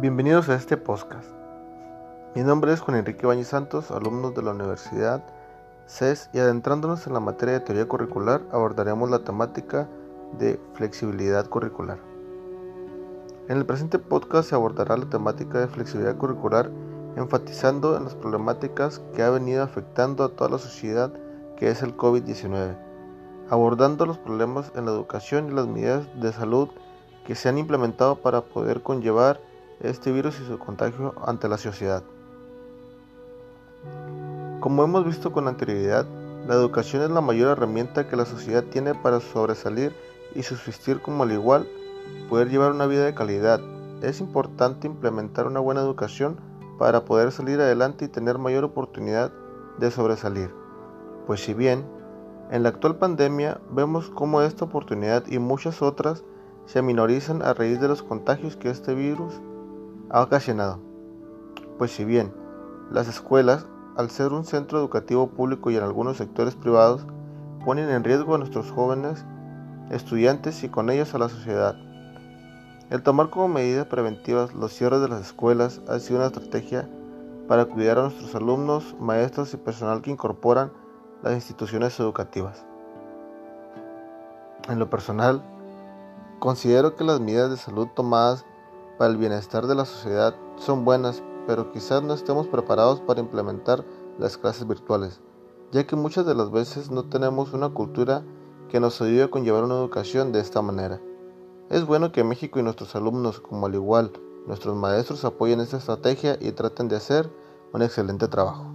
Bienvenidos a este podcast. Mi nombre es Juan Enrique Bañez Santos, alumno de la Universidad CES y adentrándonos en la materia de teoría curricular abordaremos la temática de flexibilidad curricular. En el presente podcast se abordará la temática de flexibilidad curricular enfatizando en las problemáticas que ha venido afectando a toda la sociedad que es el COVID-19, abordando los problemas en la educación y las medidas de salud que se han implementado para poder conllevar este virus y su contagio ante la sociedad. Como hemos visto con anterioridad, la educación es la mayor herramienta que la sociedad tiene para sobresalir y subsistir como al igual, poder llevar una vida de calidad. Es importante implementar una buena educación para poder salir adelante y tener mayor oportunidad de sobresalir. Pues si bien en la actual pandemia vemos cómo esta oportunidad y muchas otras se minorizan a raíz de los contagios que este virus ha ocasionado. Pues si bien las escuelas, al ser un centro educativo público y en algunos sectores privados, ponen en riesgo a nuestros jóvenes estudiantes y con ellos a la sociedad. El tomar como medidas preventivas los cierres de las escuelas ha sido una estrategia para cuidar a nuestros alumnos, maestros y personal que incorporan las instituciones educativas. En lo personal, considero que las medidas de salud tomadas para el bienestar de la sociedad son buenas, pero quizás no estemos preparados para implementar las clases virtuales, ya que muchas de las veces no tenemos una cultura que nos ayude a conllevar una educación de esta manera. Es bueno que México y nuestros alumnos, como al igual nuestros maestros, apoyen esta estrategia y traten de hacer un excelente trabajo.